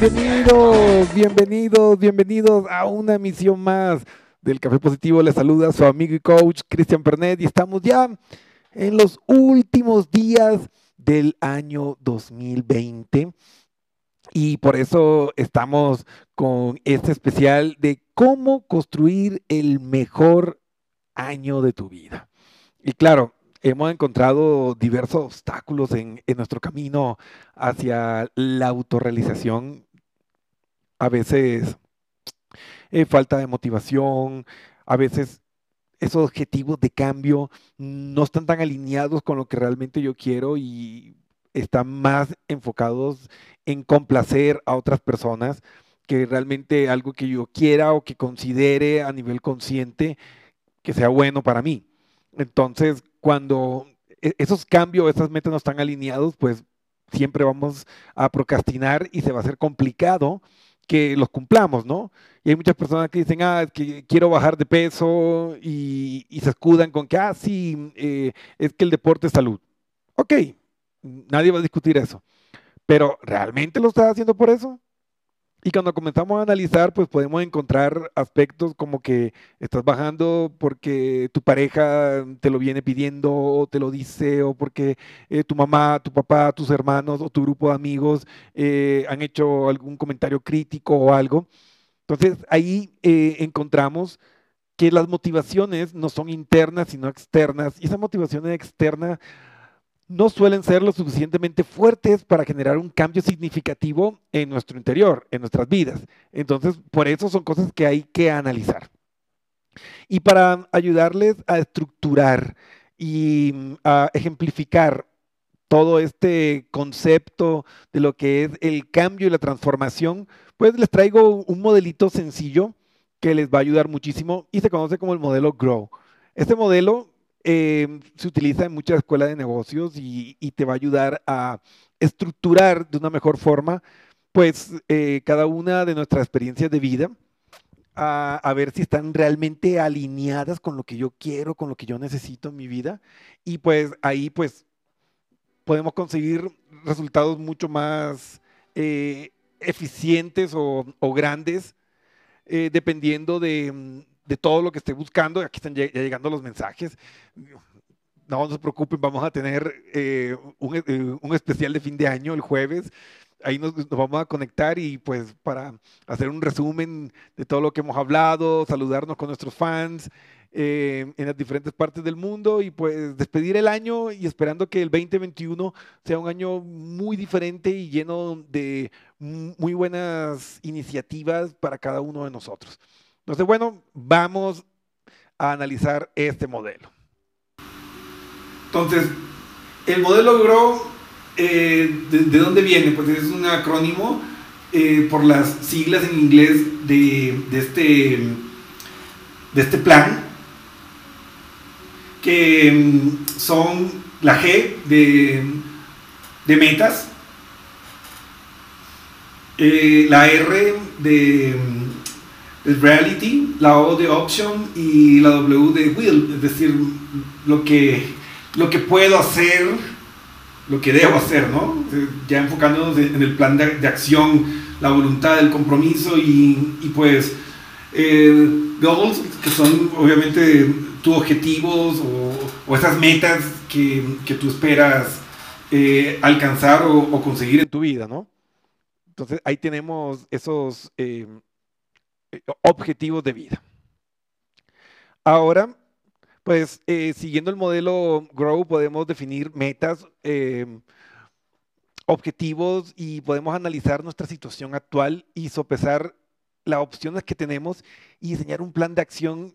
Bienvenidos, bienvenidos, bienvenidos a una emisión más del Café Positivo. Les saluda su amigo y coach Cristian Pernet y estamos ya en los últimos días del año 2020 y por eso estamos con este especial de cómo construir el mejor año de tu vida. Y claro, hemos encontrado diversos obstáculos en, en nuestro camino hacia la autorrealización. A veces eh, falta de motivación, a veces esos objetivos de cambio no están tan alineados con lo que realmente yo quiero y están más enfocados en complacer a otras personas que realmente algo que yo quiera o que considere a nivel consciente que sea bueno para mí. Entonces, cuando e- esos cambios, esas metas no están alineados, pues siempre vamos a procrastinar y se va a hacer complicado que los cumplamos, ¿no? Y hay muchas personas que dicen, ah, es que quiero bajar de peso y, y se escudan con que, ah, sí, eh, es que el deporte es salud. Ok, nadie va a discutir eso, pero ¿realmente lo estás haciendo por eso? Y cuando comenzamos a analizar, pues podemos encontrar aspectos como que estás bajando porque tu pareja te lo viene pidiendo o te lo dice o porque eh, tu mamá, tu papá, tus hermanos o tu grupo de amigos eh, han hecho algún comentario crítico o algo. Entonces ahí eh, encontramos que las motivaciones no son internas sino externas y esas motivaciones externas no suelen ser lo suficientemente fuertes para generar un cambio significativo en nuestro interior, en nuestras vidas. Entonces, por eso son cosas que hay que analizar. Y para ayudarles a estructurar y mm, a ejemplificar todo este concepto de lo que es el cambio y la transformación, pues les traigo un modelito sencillo que les va a ayudar muchísimo y se conoce como el modelo Grow. Este modelo eh, se utiliza en muchas escuelas de negocios y, te va a ayudar a estructurar de una mejor forma, pues, eh, cada una de nuestras experiencias de vida, a, ver si están realmente alineadas con lo que yo quiero, con lo que yo necesito en mi vida. Y pues ahí, pues, podemos conseguir resultados mucho más eh, eficientes o, grandes, eh, dependiendo de de todo lo que esté buscando. Aquí están ya llegando los mensajes. No, no se preocupen, vamos a tener eh, un, eh, un, especial de fin de año el jueves. Ahí nos, vamos a conectar y pues para hacer un resumen de todo lo que hemos hablado, saludarnos con nuestros fans eh, en las diferentes partes del mundo y pues despedir el año y esperando que el 2021 sea un año muy diferente y lleno de muy buenas iniciativas para cada uno de nosotros. Entonces, bueno, vamos a analizar este modelo. Entonces, el modelo GROW, eh, de, de, dónde viene? Pues es un acrónimo eh, por las siglas en inglés de, de, este, de este plan, que mm, son la G de, de metas, eh, la R de reality, la O de option y la W de will, es decir, lo que, lo que puedo hacer, lo que debo hacer, ¿no? Ya enfocándonos en el plan de, de acción, la voluntad, el compromiso y, y pues eh, goals, que son obviamente tus objetivos o, o esas metas que, que, tú esperas eh, alcanzar o, o conseguir en tu vida, ¿no? Entonces ahí tenemos esos eh, eh, objetivos de vida. Ahora, pues eh, siguiendo el modelo Grow podemos definir metas, eh, objetivos y podemos analizar nuestra situación actual y sopesar las opciones que tenemos y diseñar un plan de acción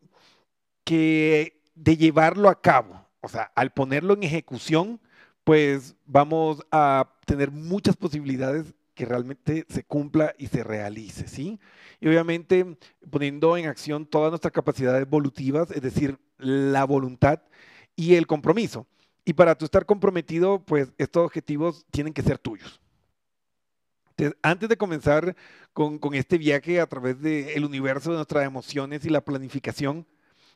que de llevarlo a cabo, o sea, al ponerlo en ejecución, pues vamos a tener muchas posibilidades que realmente se cumpla y se realice, ¿sí? Y obviamente poniendo en acción todas nuestras capacidades evolutivas, es decir, la voluntad y el compromiso. Y para tú estar comprometido, pues estos objetivos tienen que ser tuyos. Entonces, antes de comenzar con, con este viaje a través del universo de nuestras emociones y la planificación,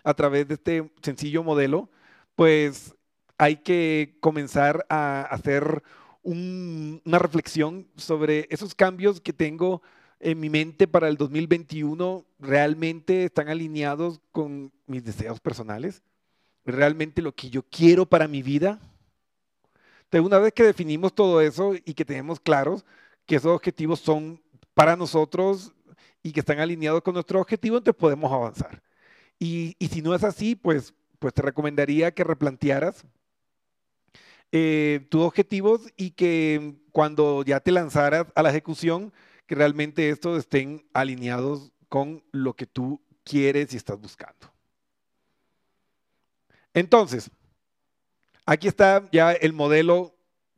a través de este sencillo modelo, pues hay que comenzar a hacer un- una reflexión sobre esos cambios que tengo en mi mente para el 2021. ¿Realmente están alineados con mis deseos personales? ¿Realmente lo que yo quiero para mi vida? Entonces, una vez que definimos todo eso y que tenemos claros que esos objetivos son para nosotros y que están alineados con nuestro objetivo, entonces podemos avanzar. Y, y si no es así, pues, pues te recomendaría que replantearas eh, tus objetivos y que cuando ya te lanzaras a la ejecución, que realmente estos estén alineados con lo que tú quieres y estás buscando. Entonces, aquí está ya el modelo,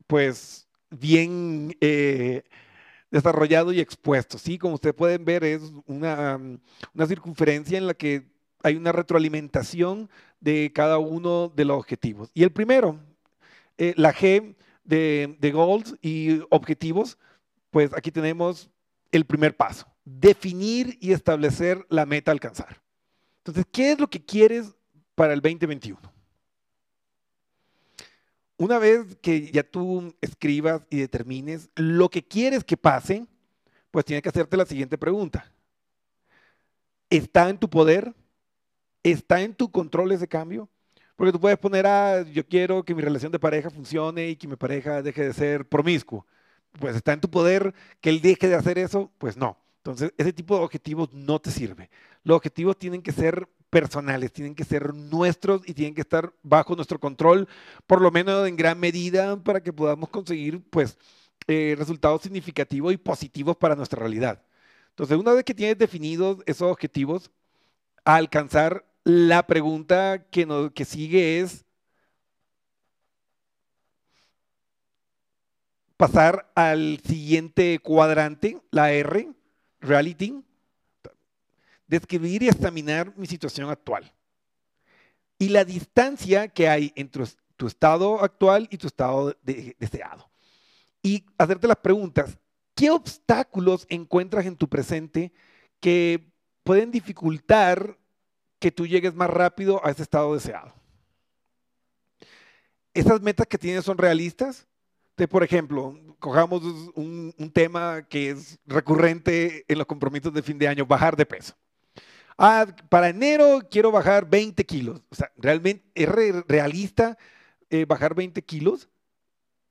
pues bien eh, desarrollado y expuesto. Sí, como ustedes pueden ver, es una, um, una circunferencia en la que hay una retroalimentación de cada uno de los objetivos. Y el primero, eh, la G de, de goals y objetivos, pues aquí tenemos el primer paso, definir y establecer la meta a alcanzar. Entonces, ¿qué es lo que quieres para el 2021? Una vez que ya tú escribas y determines lo que quieres que pase, pues tienes que hacerte la siguiente pregunta. ¿Está en tu poder? ¿Está en tu control ese cambio? Porque tú puedes poner, ah, yo quiero que mi relación de pareja funcione y que mi pareja deje de ser promiscuo. Pues está en tu poder que él deje de hacer eso, pues no. Entonces, ese tipo de objetivos no te sirve. Los objetivos tienen que ser personales, tienen que ser nuestros y tienen que estar bajo nuestro control, por lo menos en gran medida, para que podamos conseguir, pues, eh, resultados significativos y positivos para nuestra realidad. Entonces, una vez que tienes definidos esos objetivos, a alcanzar la pregunta que, nos, que sigue es pasar al siguiente cuadrante, la R, reality, describir y examinar mi situación actual y la distancia que hay entre tu estado actual y tu estado de- deseado. Y hacerte las preguntas, ¿qué obstáculos encuentras en tu presente que pueden dificultar que tú llegues más rápido a ese estado deseado? ¿Esas metas que tienes son realistas? Por ejemplo, cojamos un, tema que es recurrente en los compromisos de fin de año, bajar de peso. Ah, para enero quiero bajar 20 kilos. O sea, ¿realmente es re- realista eh, bajar 20 kilos?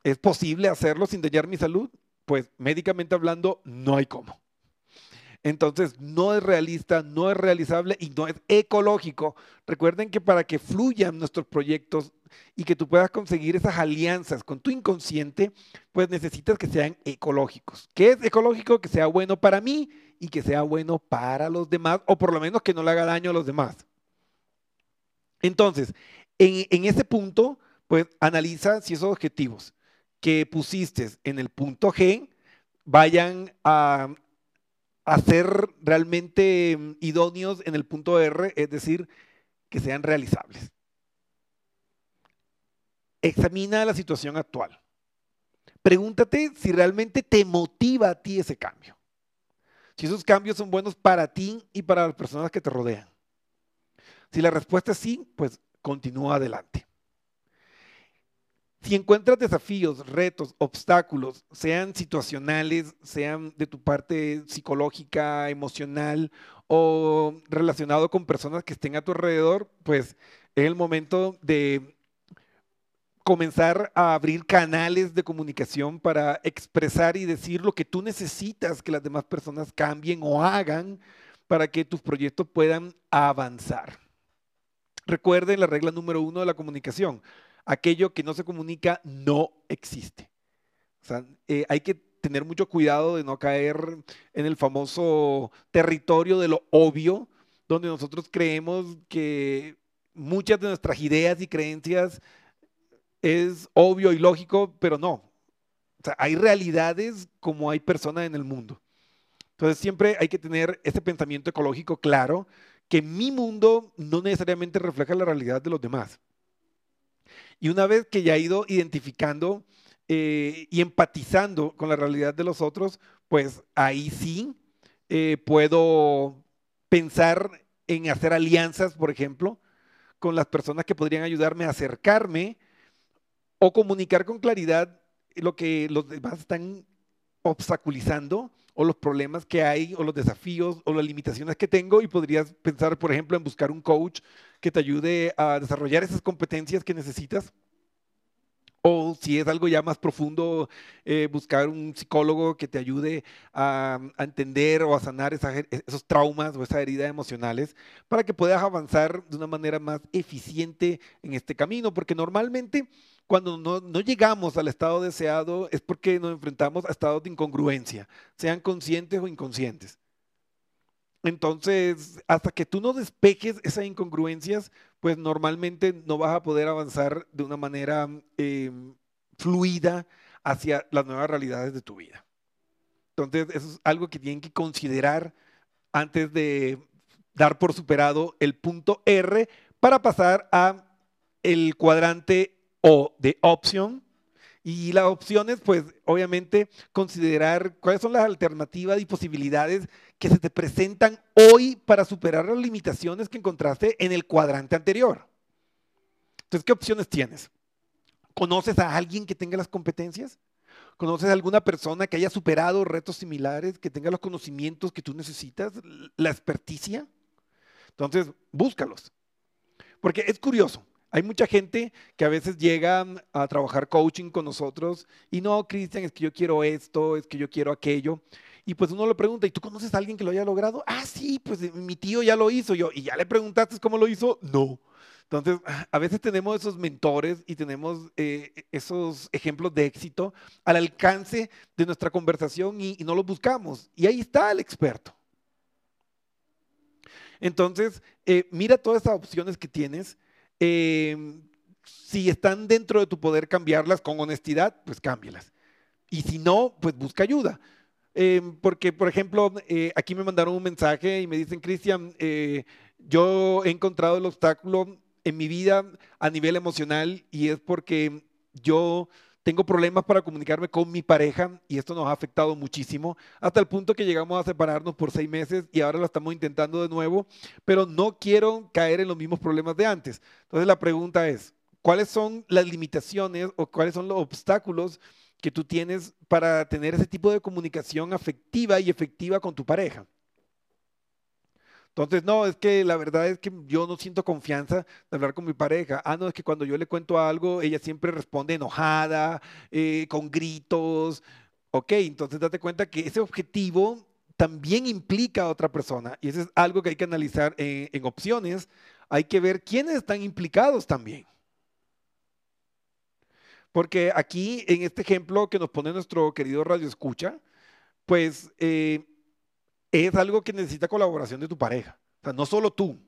¿Es posible hacerlo sin dañar mi salud? Pues médicamente hablando, no hay cómo. Entonces, no es realista, no es realizable y no es ecológico. Recuerden que para que fluyan nuestros proyectos y que tú puedas conseguir esas alianzas con tu inconsciente, pues necesitas que sean ecológicos. ¿Qué es ecológico? Que sea bueno para mí y que sea bueno para los demás, o por lo menos que no le haga daño a los demás. Entonces, en, ese punto, pues analiza si esos objetivos que pusiste en el punto G vayan a, a ser realmente mm, idóneos en el punto R, es decir, que sean realizables. Examina la situación actual. Pregúntate si realmente te motiva a ti ese cambio. Si esos cambios son buenos para ti y para las personas que te rodean. Si la respuesta es sí, pues continúa adelante. Si encuentras desafíos, retos, obstáculos, sean situacionales, sean de tu parte psicológica, emocional o relacionado con personas que estén a tu alrededor, pues es el momento de comenzar a abrir canales de comunicación para expresar y decir lo que tú necesitas que las demás personas cambien o hagan para que tus proyectos puedan avanzar. Recuerden la regla número uno de la comunicación. Aquello que no se comunica no existe. Eh, hay que tener mucho cuidado de no caer en el famoso territorio de lo obvio, donde nosotros creemos que muchas de nuestras ideas y creencias es obvio y lógico, pero no. Hay realidades como hay personas en el mundo. Entonces siempre hay que tener ese pensamiento ecológico claro, que mi mundo no necesariamente refleja la realidad de los demás. Y una vez que ya he ido identificando eh, y empatizando con la realidad de los otros, pues ahí sí eh, puedo pensar en hacer alianzas, por ejemplo, con las personas que podrían ayudarme a acercarme o comunicar con claridad lo que los demás están obstaculizando o los problemas que hay o los desafíos o las limitaciones que tengo y podrías pensar, por ejemplo, en buscar un coach que te ayude a desarrollar esas competencias que necesitas. O si es algo ya más profundo, eh, buscar un psicólogo que te ayude a, entender o a sanar esos traumas o esas heridas emocionales para que puedas avanzar de una manera más eficiente en este camino. Porque normalmente cuando no, no llegamos al estado deseado es porque nos enfrentamos a estados de incongruencia, sean conscientes o inconscientes. Entonces, hasta que tú no despejes esas incongruencias, pues normalmente no vas a poder avanzar de una manera eh, fluida hacia las nuevas realidades de tu vida. Entonces, eso es algo que tienen que considerar antes de dar por superado el punto R para pasar a el cuadrante O de opción. Y las opciones, pues obviamente considerar cuáles son las alternativas y posibilidades que se te presentan hoy para superar las limitaciones que encontraste en el cuadrante anterior. Entonces, ¿qué opciones tienes? ¿Conoces a alguien que tenga las competencias? ¿Conoces a alguna persona que haya superado retos similares, que tenga los conocimientos que tú necesitas, la experticia? Entonces, búscalos. Porque es curioso, hay mucha gente que a veces llega a trabajar coaching con nosotros y no, Cristian, es que yo quiero esto, es que yo quiero aquello. Y pues uno le pregunta, ¿y tú conoces a alguien que lo haya logrado? Ah, sí, pues mi tío ya lo hizo. Yo, ¿y ya le preguntaste cómo lo hizo? No. Entonces, a veces tenemos esos mentores y tenemos eh, esos ejemplos de éxito al alcance de nuestra conversación y, y no los buscamos. Y ahí está el experto. Entonces, eh, mira todas esas opciones que tienes. Eh, si están dentro de tu poder cambiarlas con honestidad, pues cámbialas. Y si no, pues busca ayuda. Eh, porque, por ejemplo, eh, aquí me mandaron un mensaje y me dicen, Cristian, eh, yo he encontrado el obstáculo en mi vida a nivel emocional y es porque yo tengo problemas para comunicarme con mi pareja y esto nos ha afectado muchísimo hasta el punto que llegamos a separarnos por seis meses y ahora lo estamos intentando de nuevo, pero no quiero caer en los mismos problemas de antes. Entonces la pregunta es, ¿cuáles son las limitaciones o cuáles son los obstáculos que tú tienes para tener ese tipo de comunicación afectiva y efectiva con tu pareja? Entonces, no, es que la verdad es que yo no siento confianza de hablar con mi pareja. Ah, no, es que cuando yo le cuento algo, ella siempre responde enojada, eh, con gritos. Ok, entonces date cuenta que ese objetivo también implica a otra persona y eso es algo que hay que analizar en, en opciones. Hay que ver quiénes están implicados también. Porque aquí, en este ejemplo que nos pone nuestro querido Radio Escucha, pues eh, es algo que necesita colaboración de tu pareja. O sea, no solo tú.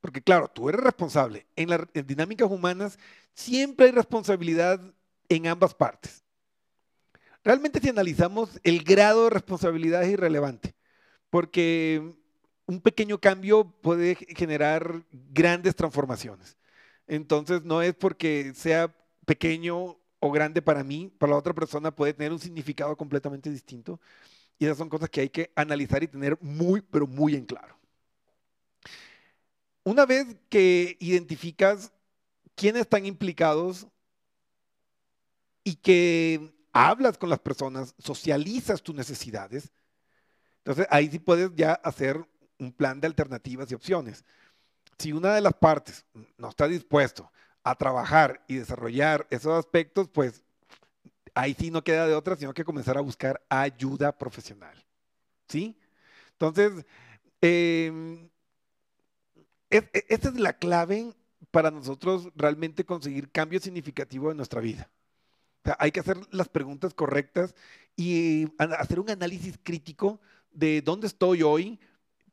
Porque claro, tú eres responsable. En las dinámicas humanas siempre hay responsabilidad en ambas partes. Realmente si analizamos el grado de responsabilidad es irrelevante. Porque un pequeño cambio puede generar grandes transformaciones. Entonces no es porque sea pequeño o grande para mí, para la otra persona puede tener un significado completamente distinto. Y esas son cosas que hay que analizar y tener muy, pero muy en claro. Una vez que identificas quiénes están implicados y que hablas con las personas, socializas tus necesidades, entonces ahí sí puedes ya hacer un plan de alternativas y opciones. Si una de las partes no está dispuesto a trabajar y desarrollar esos aspectos, pues ahí sí no queda de otra, sino que comenzar a buscar ayuda profesional. ¿Sí? Entonces, em, es- e- esta es la clave para nosotros realmente conseguir cambio significativo en nuestra vida. Hay que hacer las preguntas correctas y hacer un análisis crítico de dónde estoy hoy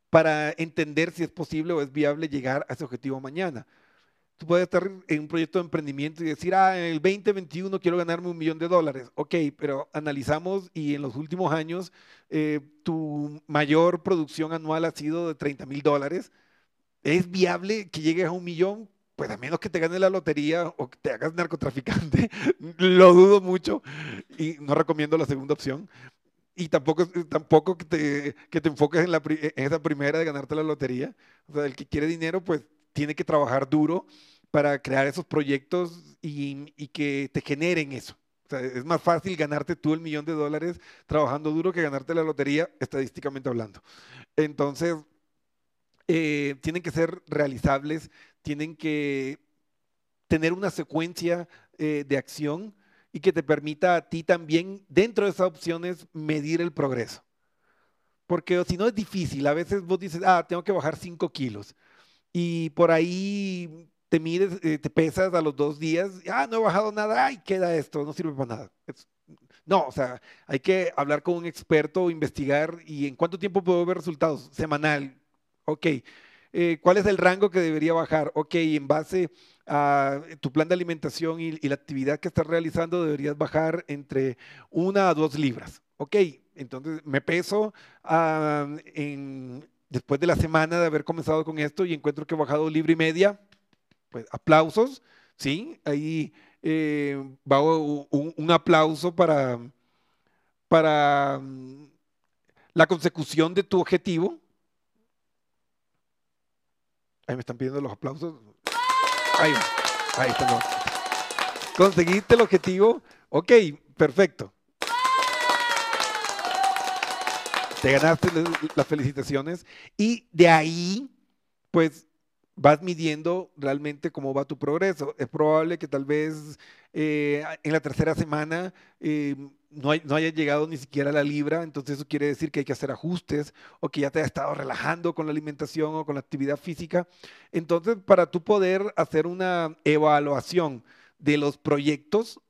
para entender si es posible o es viable llegar a ese objetivo mañana. Tú puedes estar en un proyecto de emprendimiento y decir, ah, en el 2021 quiero ganarme un millón de dólares. Ok, pero analizamos y en los últimos años eh, tu mayor producción anual ha sido de 30 mil dólares. ¿Es viable que llegues a un millón? Pues a menos que te ganes la lotería o que te hagas narcotraficante, lo dudo mucho y no recomiendo la segunda opción. Y tampoco, tampoco que, te, que te enfoques en, la, en esa primera de ganarte la lotería. O sea, el que quiere dinero, pues tiene que trabajar duro para crear esos proyectos y, y que te generen eso. O sea, es más fácil ganarte tú el millón de dólares trabajando duro que ganarte la lotería, estadísticamente hablando. Entonces, eh, tienen que ser realizables, tienen que tener una secuencia eh, de acción y que te permita a ti también, dentro de esas opciones, medir el progreso. Porque si no es difícil, a veces vos dices, ah, tengo que bajar 5 kilos. Y por ahí te mides, eh, te pesas a los dos días, ah, no he bajado nada, ay, queda esto, no sirve para nada. No, o sea, hay que hablar con un experto, investigar y en cuánto tiempo puedo ver resultados. Semanal, ok. Eh, ¿Cuál es el rango que debería bajar? Ok, en base a tu plan de alimentación y, y la actividad que estás realizando, deberías bajar entre una a dos libras. Ok, entonces me peso ah, en- después de la semana de haber comenzado con esto y encuentro que he bajado libra y media, pues aplausos, ¿sí? Ahí eh, va un, aplauso para, para mm, la consecución de tu objetivo. Ahí me están pidiendo los aplausos. Ahí, ahí está. no. Conseguiste el objetivo. Ok, perfecto. Te ganaste la- las felicitaciones y de ahí, pues vas midiendo realmente cómo va tu progreso. Es probable que tal vez eh, en la tercera semana eh, no haya llegado ni siquiera a la libra, entonces eso quiere decir que hay que hacer ajustes o que ya te has estado relajando con la alimentación o con la actividad física. Entonces, para tú poder hacer una evaluación de los proyectos,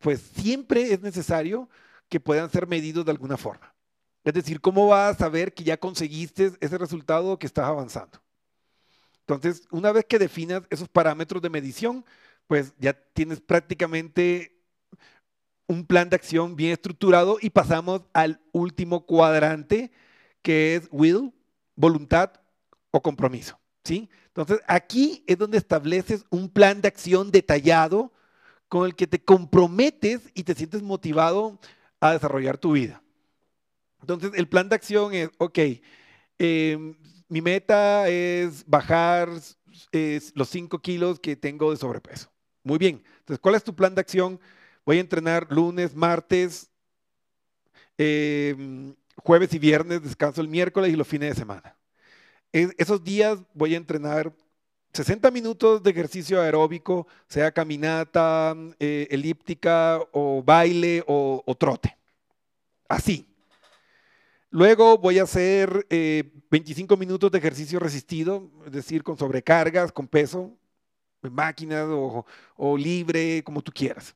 pues siempre es necesario que puedan ser medidos de alguna forma. Es decir, ¿cómo vas a saber que ya conseguiste ese resultado que estás avanzando? Entonces, una vez que definas esos parámetros de medición, pues ya tienes prácticamente un plan de acción bien estructurado y pasamos al último cuadrante, que es will, voluntad o compromiso. ¿sí? Entonces, aquí es donde estableces un plan de acción detallado con el que te comprometes y te sientes motivado a desarrollar tu vida. Entonces, el plan de acción es, ok, eh, mi meta es bajar los 5 kilos que tengo de sobrepeso. Muy bien. Entonces, ¿cuál es tu plan de acción? Voy a entrenar lunes, martes, eh, jueves y viernes, descanso el miércoles y los fines de semana. Es- esos días voy a entrenar 60 minutos de ejercicio aeróbico, sea caminata, eh, elíptica o baile o, o trote. Así. Luego voy a hacer eh, 25 minutos de ejercicio resistido, es decir, con sobrecargas, con peso, en máquinas o, libre, como tú quieras.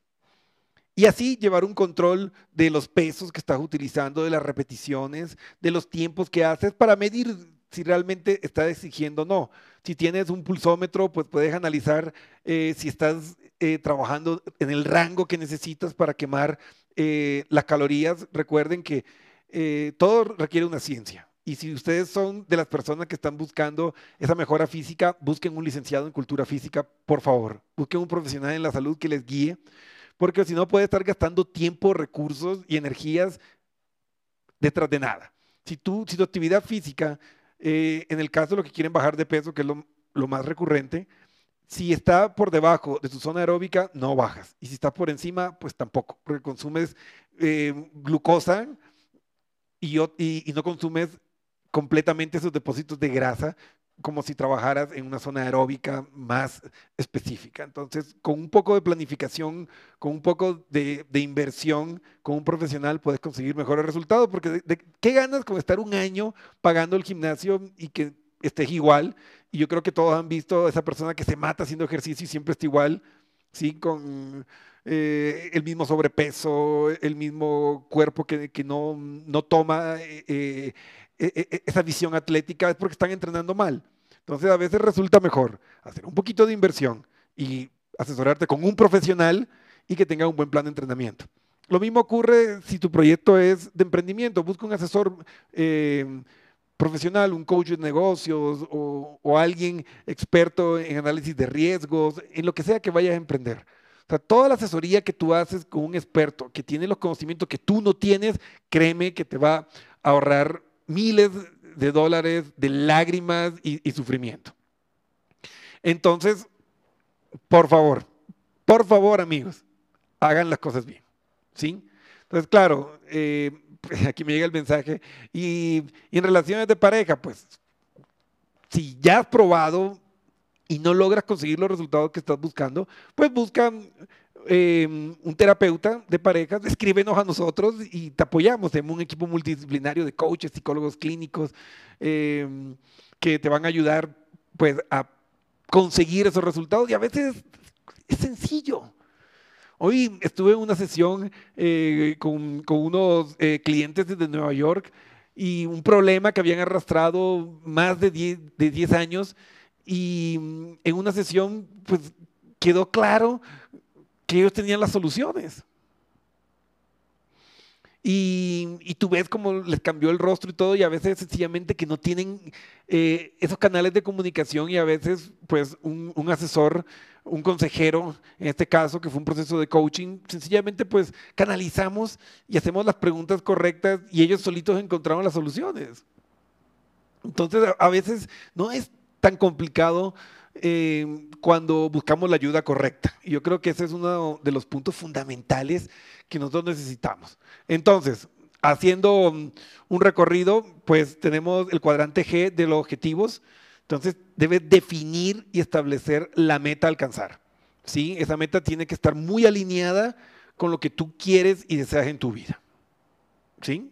Y así llevar un control de los pesos que estás utilizando, de las repeticiones, de los tiempos que haces para medir si realmente estás exigiendo o no. Si tienes un pulsómetro, pues puedes analizar eh, si estás eh, trabajando en el rango que necesitas para quemar eh, las calorías. Recuerden que eh, todo requiere una ciencia. Y si ustedes son de las personas que están buscando esa mejora física, busquen un licenciado en cultura física, por favor. Busquen un profesional en la salud que les guíe, porque si no puede estar gastando tiempo, recursos y energías detrás de nada. Si, tu actividad física, eh, en el caso de los que quieren bajar de peso, que es lo, lo más recurrente, si está por debajo de tu zona aeróbica, no bajas. Y si está por encima, pues tampoco, porque consumes eh, glucosa y, y- y no consumes completamente esos depósitos de grasa como si trabajaras en una zona aeróbica más específica. Entonces, con un poco de planificación, con un poco de, de inversión, con un profesional puedes conseguir mejores resultados, porque de, de- ¿qué ganas con estar un año pagando el gimnasio y que estés igual? Y yo creo que todos han visto a esa persona que se mata haciendo ejercicio y siempre está igual, ¿sí? Con eh, el mismo sobrepeso, el mismo cuerpo que, no, no toma eh, eh, esa visión atlética, es porque están entrenando mal. Entonces a veces resulta mejor hacer un poquito de inversión y asesorarte con un profesional y que tenga un buen plan de entrenamiento. Lo mismo ocurre si tu proyecto es de emprendimiento, busca un asesor profesional, un coach de negocios o, o alguien experto en análisis de riesgos, en lo que sea que vayas a emprender. O sea, toda la asesoría que tú haces con un experto que tiene los conocimientos que tú no tienes, créeme que te va a ahorrar miles de dólares de lágrimas y, sufrimiento. Entonces, por favor, por favor, amigos, hagan las cosas bien. ¿Sí? Entonces, claro, eh, aquí me llega el mensaje. Y, y en relaciones de pareja, pues, si ya has probado y no logras conseguir los resultados que estás buscando, pues busca eh, un terapeuta de parejas, escríbenos a nosotros y te apoyamos. Tenemos un equipo multidisciplinario de coaches, psicólogos clínicos eh, que te van a ayudar pues a conseguir esos resultados y a veces es sencillo. Hoy estuve en una sesión eh, con, con unos eh, clientes desde Nueva York y un problema que habían arrastrado más de 10, de 10 años y mm, en una sesión pues quedó claro que ellos tenían las soluciones. Y, y tú ves cómo les cambió el rostro y todo, y a veces sencillamente que no tienen eh, esos canales de comunicación y a veces pues un, un asesor, un consejero, en este caso que fue un proceso de coaching, sencillamente pues canalizamos y hacemos las preguntas correctas y ellos solitos encontraron las soluciones. Entonces a, a veces no es tan complicado eh, cuando buscamos la ayuda correcta. Y yo creo que ese es uno de los puntos fundamentales que nosotros necesitamos. Entonces, haciendo un recorrido, pues tenemos el cuadrante G de los objetivos. Entonces, debes definir y establecer la meta a alcanzar. ¿sí? Esa meta tiene que estar muy alineada con lo que tú quieres y deseas en tu vida. ¿sí?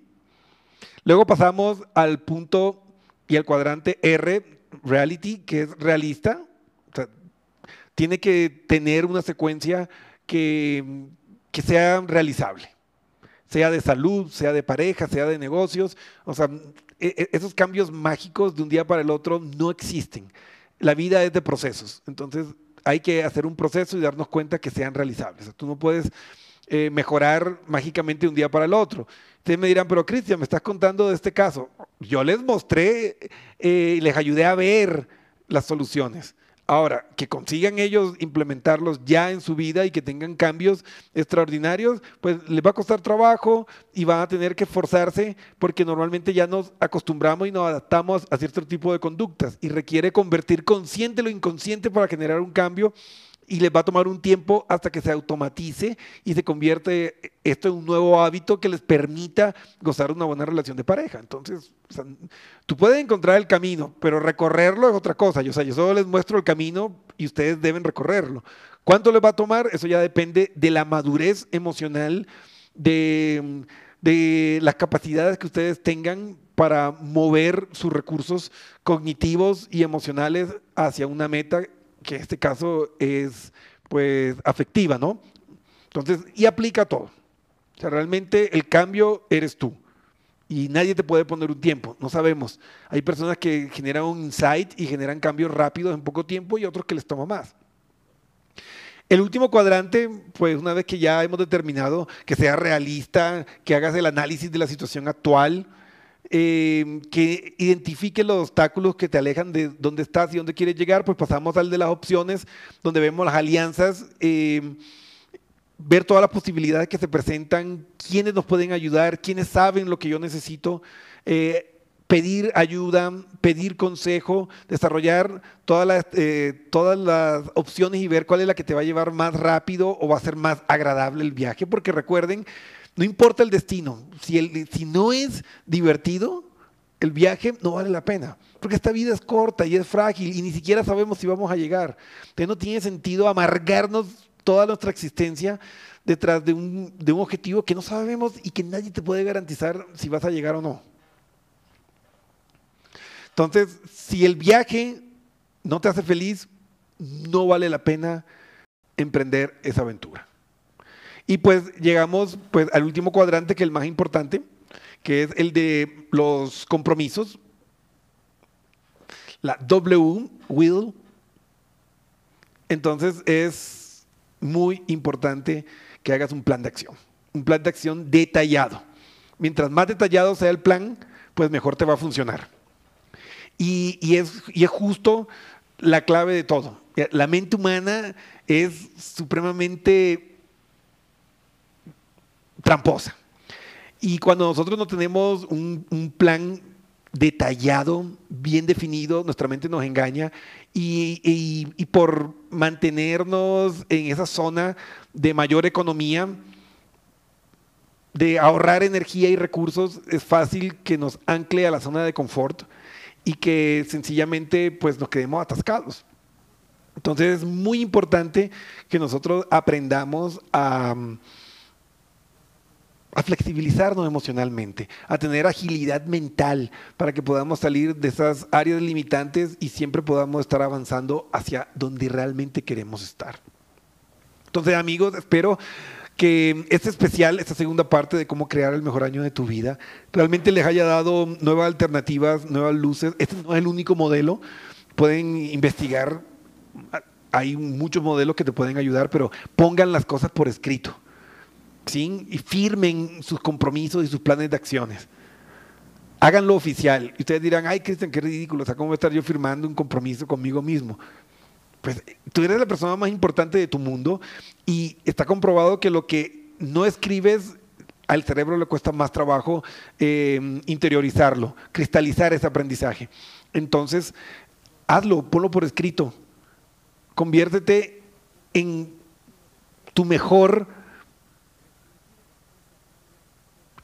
Luego pasamos al punto y al cuadrante R, reality, que es realista. Tiene que tener una secuencia que, que sea realizable, sea de salud, sea de pareja, sea de negocios. O sea, e- e- esos cambios mágicos de un día para el otro no existen. La vida es de procesos. Entonces, hay que hacer un proceso y darnos cuenta que sean realizables. Tú no puedes eh, mejorar mágicamente un día para el otro. Ustedes me dirán, pero Cristian, me estás contando de este caso. Yo les mostré eh, y les ayudé a ver las soluciones. Ahora, que consigan ellos implementarlos ya en su vida y que tengan cambios extraordinarios, pues les va a costar trabajo y van a tener que esforzarse porque normalmente ya nos acostumbramos y nos adaptamos a cierto tipo de conductas y requiere convertir consciente lo inconsciente para generar un cambio y les va a tomar un tiempo hasta que se automatice y se convierte esto en un nuevo hábito que les permita gozar una buena relación de pareja. Entonces, tú puedes encontrar el camino, pero recorrerlo es otra cosa. Yo solo les muestro el camino y ustedes deben recorrerlo. ¿Cuánto les va a tomar? Eso ya depende de la madurez emocional, de, de las capacidades que ustedes tengan para mover sus recursos cognitivos y emocionales hacia una meta que en este caso es pues afectiva, ¿no? Entonces, y aplica todo. O sea, realmente el cambio eres tú. Y nadie te puede poner un tiempo, no sabemos. Hay personas que generan un insight y generan cambios rápidos en poco tiempo y otros que les toma más. El último cuadrante, pues una vez que ya hemos determinado que sea realista, que hagas el análisis de la situación actual, eh, que identifique los obstáculos que te alejan de dónde estás y dónde quieres llegar, pues pasamos al de las opciones, donde vemos las alianzas, eh, ver todas las posibilidades que se presentan, quiénes nos pueden ayudar, quiénes saben lo que yo necesito, eh, pedir ayuda, pedir consejo, desarrollar todas las, eh, todas las opciones y ver cuál es la que te va a llevar más rápido o va a ser más agradable el viaje, porque recuerden, no importa el destino, si, el, si no es divertido, el viaje no vale la pena, porque esta vida es corta y es frágil y ni siquiera sabemos si vamos a llegar. Entonces no tiene sentido amargarnos toda nuestra existencia detrás de un, de un objetivo que no sabemos y que nadie te puede garantizar si vas a llegar o no. Entonces, si el viaje no te hace feliz, no vale la pena emprender esa aventura. Y pues llegamos pues, al último cuadrante, que es el más importante, que es el de los compromisos. La W, will. Entonces es muy importante que hagas un plan de acción, un plan de acción detallado. Mientras más detallado sea el plan, pues mejor te va a funcionar. Y, y es, y es justo la clave de todo. La mente humana es supremamente tramposa. Y cuando nosotros no tenemos un, un, plan detallado, bien definido, nuestra mente nos engaña y, y, y, por mantenernos en esa zona de mayor economía, de ahorrar energía y recursos, es fácil que nos ancle a la zona de confort y que sencillamente pues nos quedemos atascados. Entonces es muy importante que nosotros aprendamos a, a, flexibilizarnos emocionalmente, a tener agilidad mental para que podamos salir de esas áreas limitantes y siempre podamos estar avanzando hacia donde realmente queremos estar. Entonces amigos, espero que este especial, esta segunda parte de cómo crear el mejor año de tu vida, realmente les haya dado nuevas alternativas, nuevas luces. Este no es el único modelo. Pueden investigar, hay muchos modelos que te pueden ayudar, pero pongan las cosas por escrito. ¿Sí? Y firmen sus compromisos y sus planes de acciones. Háganlo oficial. Y ustedes dirán, ay, Cristian, qué ridículo. O sea, ¿cómo voy a estar yo firmando un compromiso conmigo mismo? pues tú eres la persona más importante de tu mundo y está comprobado que lo que no escribes al cerebro le cuesta más trabajo eh, interiorizarlo, cristalizar ese aprendizaje. Entonces, hazlo, ponlo por escrito, conviértete en tu mejor,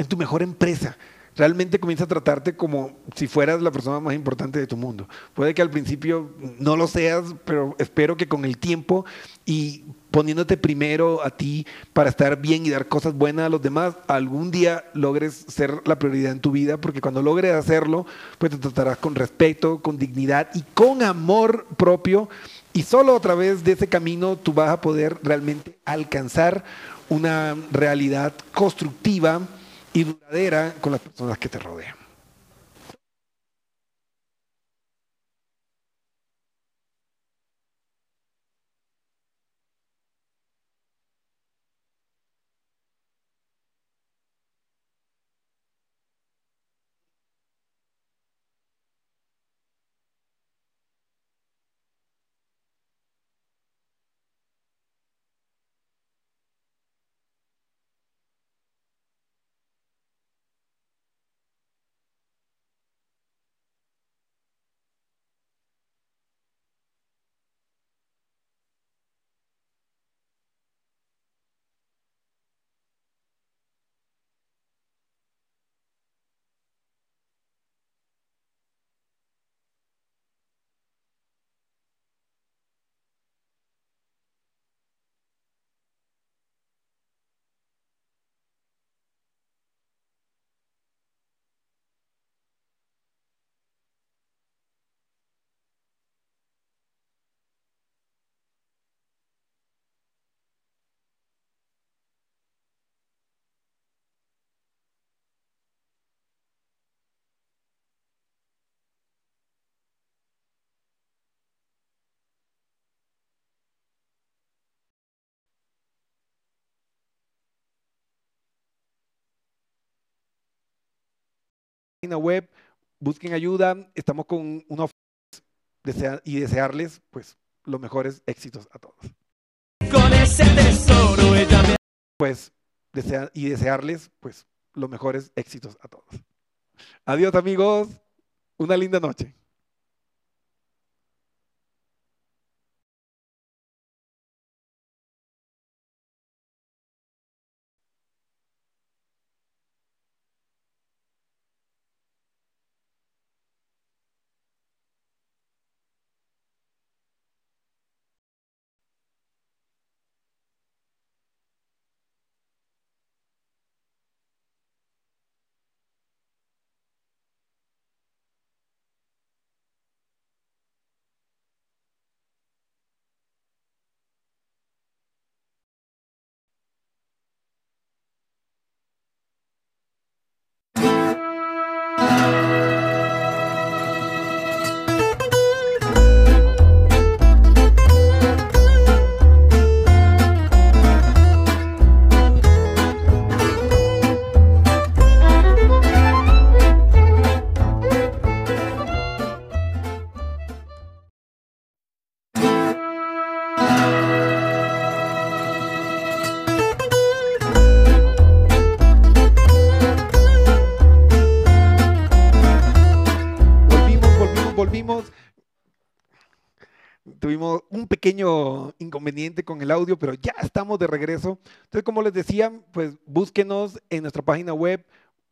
en tu mejor empresa realmente comienza a tratarte como si fueras la persona más importante de tu mundo. Puede que al principio no lo seas, pero espero que con el tiempo y poniéndote primero a ti para estar bien y dar cosas buenas a los demás, algún día logres ser la prioridad en tu vida, porque cuando logres hacerlo, pues te tratarás con respeto, con dignidad y con amor propio. Y solo a través de ese camino tú vas a poder realmente alcanzar una realidad constructiva y duradera con las personas que te rodean. Página web, busquen ayuda, estamos con una desea y desearles pues los mejores éxitos a todos. Con ese tesoro ella me Pues desea y desearles pues los mejores éxitos a todos. Adiós amigos, una linda noche. Tuvimos un pequeño inconveniente con el audio, pero ya estamos de regreso. Entonces, como les decía, pues búsquenos en nuestra página web,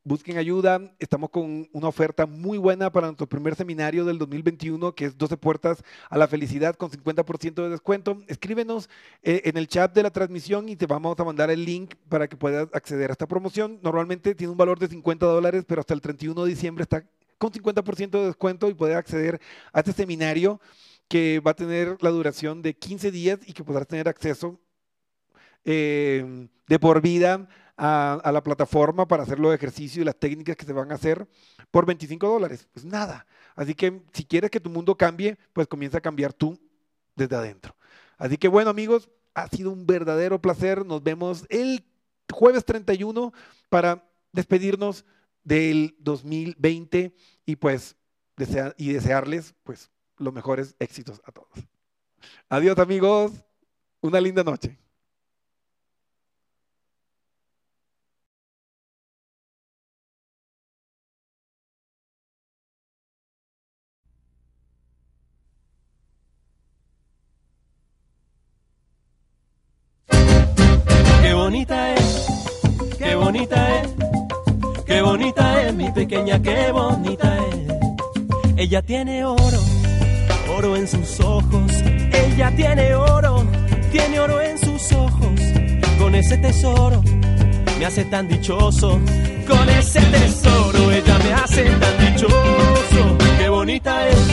busquen ayuda. Estamos con una oferta muy buena para nuestro primer seminario del 2021, que es 12 puertas a la felicidad con 50% de descuento. Escríbenos eh, en el chat de la transmisión y te vamos a mandar el link para que puedas acceder a esta promoción. Normalmente tiene un valor de 50 dólares, pero hasta el 31 de diciembre está con 50% de descuento y puedes acceder a este seminario que va a tener la duración de 15 días y que podrás tener acceso eh, de por vida a, la plataforma para hacer los ejercicios y las técnicas que se van a hacer por 25 dólares. Pues nada. Así que si quieres que tu mundo cambie, pues comienza a cambiar tú desde adentro. Así que bueno amigos, ha sido un verdadero placer. Nos vemos el jueves 31 para despedirnos del 2020 y pues y desearles pues los mejores éxitos a todos. Adiós amigos, una linda noche. Qué bonita es, qué bonita es, qué bonita es mi pequeña, qué bonita es. Ella tiene hace tan dichoso. Con ese tesoro ella me hace tan dichoso. Qué bonita es,